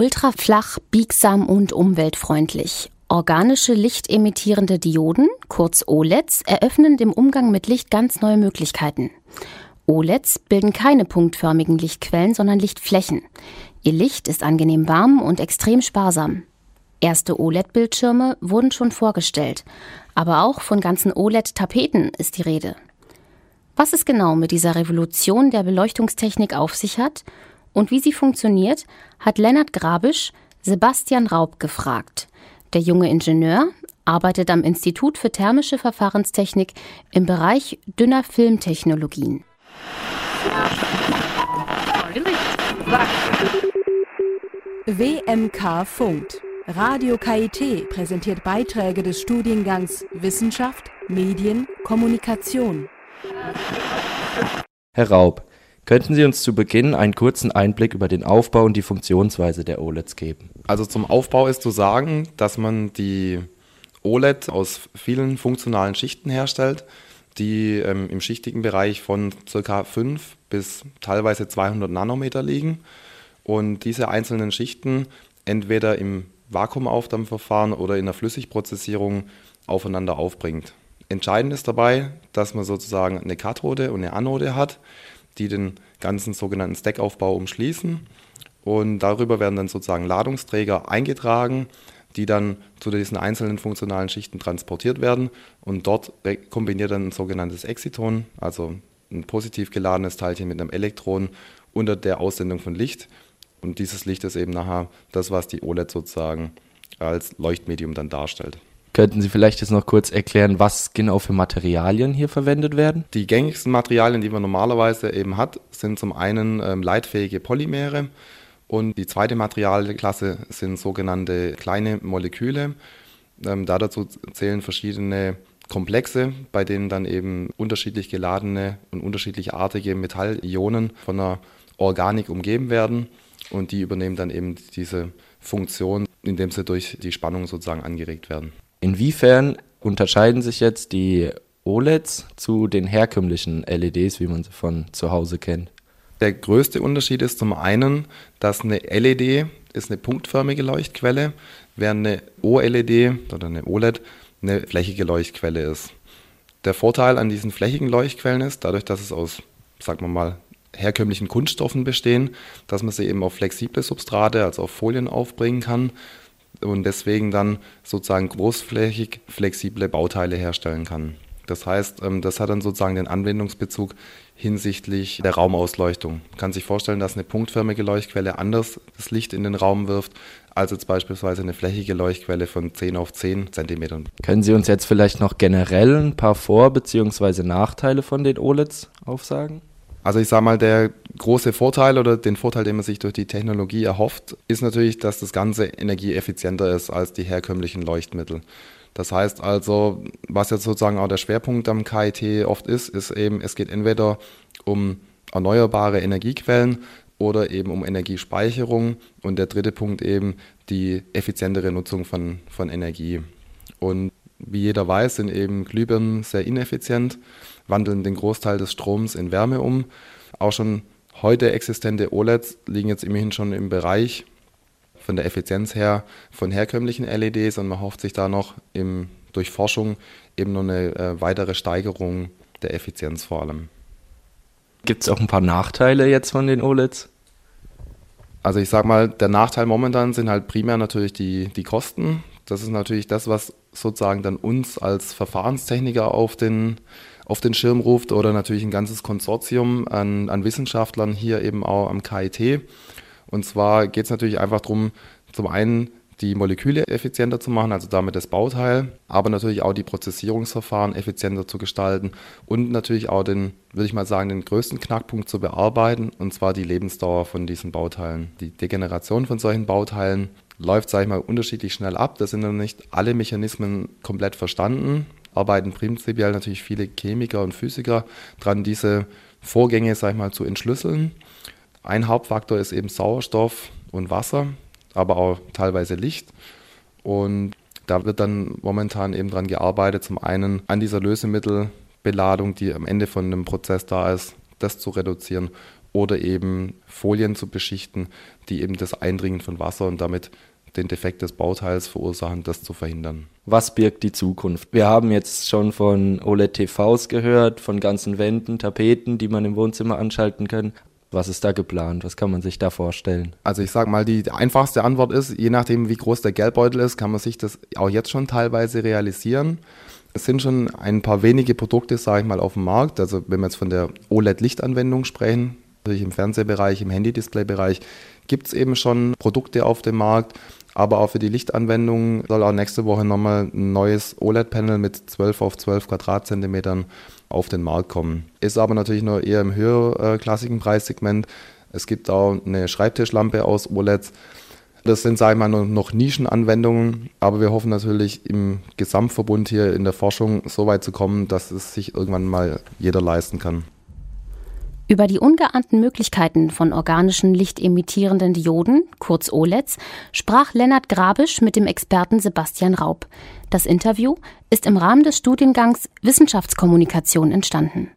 Ultraflach, biegsam und umweltfreundlich. Organische lichtemittierende Dioden, kurz OLEDs, eröffnen dem Umgang mit Licht ganz neue Möglichkeiten. OLEDs bilden keine punktförmigen Lichtquellen, sondern Lichtflächen. Ihr Licht ist angenehm warm und extrem sparsam. Erste OLED-Bildschirme wurden schon vorgestellt, aber auch von ganzen OLED-Tapeten ist die Rede. Was es genau mit dieser Revolution der Beleuchtungstechnik auf sich hat und wie sie funktioniert, hat Lennart Grabisch Sebastian Raub gefragt. Der junge Ingenieur arbeitet am Institut für thermische Verfahrenstechnik im Bereich dünner Filmtechnologien. WMK Funkt. Radio KIT präsentiert Beiträge des Studiengangs Wissenschaft, Medien, Kommunikation. Herr Raub, könnten Sie uns zu Beginn einen kurzen Einblick über den Aufbau und die Funktionsweise der OLEDs geben? Also zum Aufbau ist zu sagen, dass man die OLED aus vielen funktionalen Schichten herstellt die ähm, im schichtigen Bereich von ca. 5 bis teilweise 200 Nanometer liegen. Und diese einzelnen Schichten entweder im Vakuumaufdampfverfahren oder in der Flüssigprozessierung aufeinander aufbringt. Entscheidend ist dabei, dass man sozusagen eine Kathode und eine Anode hat, die den ganzen sogenannten Stackaufbau umschließen. Und darüber werden dann sozusagen Ladungsträger eingetragen, die dann zu diesen einzelnen funktionalen Schichten transportiert werden und dort kombiniert dann ein sogenanntes Exciton, also ein positiv geladenes Teilchen mit einem Elektron unter der Aussendung von Licht. Und dieses Licht ist eben nachher das, was die OLED sozusagen als Leuchtmedium dann darstellt. Könnten Sie vielleicht jetzt noch kurz erklären, was genau für Materialien hier verwendet werden? Die gängigsten Materialien, die man normalerweise eben hat, sind zum einen ähm, leitfähige Polymere. Und die zweite Materialklasse sind sogenannte kleine Moleküle. Ähm, da dazu zählen verschiedene Komplexe, bei denen dann eben unterschiedlich geladene und unterschiedlich artige Metallionen von der Organik umgeben werden. Und die übernehmen dann eben diese Funktion, indem sie durch die Spannung sozusagen angeregt werden. Inwiefern unterscheiden sich jetzt die OLEDs zu den herkömmlichen LEDs, wie man sie von zu Hause kennt? Der größte Unterschied ist zum einen, dass eine LED ist eine punktförmige Leuchtquelle, während eine OLED oder eine OLED eine flächige Leuchtquelle ist. Der Vorteil an diesen flächigen Leuchtquellen ist, dadurch, dass es aus, sagen wir mal, herkömmlichen Kunststoffen bestehen, dass man sie eben auf flexible Substrate, also auf Folien aufbringen kann und deswegen dann sozusagen großflächig flexible Bauteile herstellen kann. Das heißt, ähm, das hat dann sozusagen den Anwendungsbezug hinsichtlich der Raumausleuchtung. Man kann sich vorstellen, dass eine punktförmige Leuchtquelle anders das Licht in den Raum wirft, als jetzt beispielsweise eine flächige Leuchtquelle von 10 auf 10 Zentimetern. Können Sie uns jetzt vielleicht noch generell ein paar Vor- bzw. Nachteile von den OLEDs aufsagen? Also ich sage mal, der große Vorteil oder den Vorteil, den man sich durch die Technologie erhofft, ist natürlich, dass das Ganze energieeffizienter ist als die herkömmlichen Leuchtmittel. Das heißt also, was jetzt sozusagen auch der Schwerpunkt am KIT oft ist, ist eben, es geht entweder um erneuerbare Energiequellen oder eben um Energiespeicherung und der dritte Punkt eben die effizientere Nutzung von, von Energie. Und wie jeder weiß, sind eben Glühbirnen sehr ineffizient, wandeln den Großteil des Stroms in Wärme um. Auch schon heute existente OLEDs liegen jetzt immerhin schon im Bereich von der Effizienz her von herkömmlichen LEDs und man hofft sich da noch im, durch Forschung eben noch eine äh, weitere Steigerung der Effizienz vor allem. Gibt es auch ein paar Nachteile jetzt von den OLEDs? Also ich sag mal, der Nachteil momentan sind halt primär natürlich die, die Kosten. Das ist natürlich das, was sozusagen dann uns als Verfahrenstechniker auf den, auf den Schirm ruft oder natürlich ein ganzes Konsortium an, an Wissenschaftlern hier eben auch am KIT. Und zwar geht es natürlich einfach darum, zum einen die Moleküle effizienter zu machen, also damit das Bauteil, aber natürlich auch die Prozessierungsverfahren effizienter zu gestalten und natürlich auch den, würde ich mal sagen, den größten Knackpunkt zu bearbeiten, und zwar die Lebensdauer von diesen Bauteilen. Die Degeneration von solchen Bauteilen läuft, sage ich mal, unterschiedlich schnell ab. Da sind noch nicht alle Mechanismen komplett verstanden. Arbeiten prinzipiell natürlich viele Chemiker und Physiker dran, diese Vorgänge, sage ich mal, zu entschlüsseln. Ein Hauptfaktor ist eben Sauerstoff und Wasser, aber auch teilweise Licht. Und da wird dann momentan eben dran gearbeitet, zum einen an dieser Lösemittelbeladung, die am Ende von einem Prozess da ist, das zu reduzieren oder eben Folien zu beschichten, die eben das Eindringen von Wasser und damit den Defekt des Bauteils verursachen, das zu verhindern. Was birgt die Zukunft? Wir haben jetzt schon von OLED-TVs gehört, von ganzen Wänden, Tapeten, die man im Wohnzimmer anschalten kann. Was ist da geplant? Was kann man sich da vorstellen? Also ich sage mal, die einfachste Antwort ist, je nachdem wie groß der Geldbeutel ist, kann man sich das auch jetzt schon teilweise realisieren. Es sind schon ein paar wenige Produkte, sage ich mal, auf dem Markt. Also wenn wir jetzt von der OLED-Lichtanwendung sprechen, natürlich im Fernsehbereich, im Handy-Display-Bereich, gibt es eben schon Produkte auf dem Markt. Aber auch für die Lichtanwendung soll auch nächste Woche nochmal ein neues OLED-Panel mit 12 auf 12 Quadratzentimetern auf den Markt kommen. Ist aber natürlich nur eher im höherklassigen Preissegment. Es gibt auch eine Schreibtischlampe aus OLEDs. Das sind, sage ich mal, noch Nischenanwendungen, aber wir hoffen natürlich im Gesamtverbund hier in der Forschung so weit zu kommen, dass es sich irgendwann mal jeder leisten kann. Über die ungeahnten Möglichkeiten von organischen lichtemittierenden Dioden, kurz OLEDs, sprach Lennart Grabisch mit dem Experten Sebastian Raub. Das Interview ist im Rahmen des Studiengangs Wissenschaftskommunikation entstanden.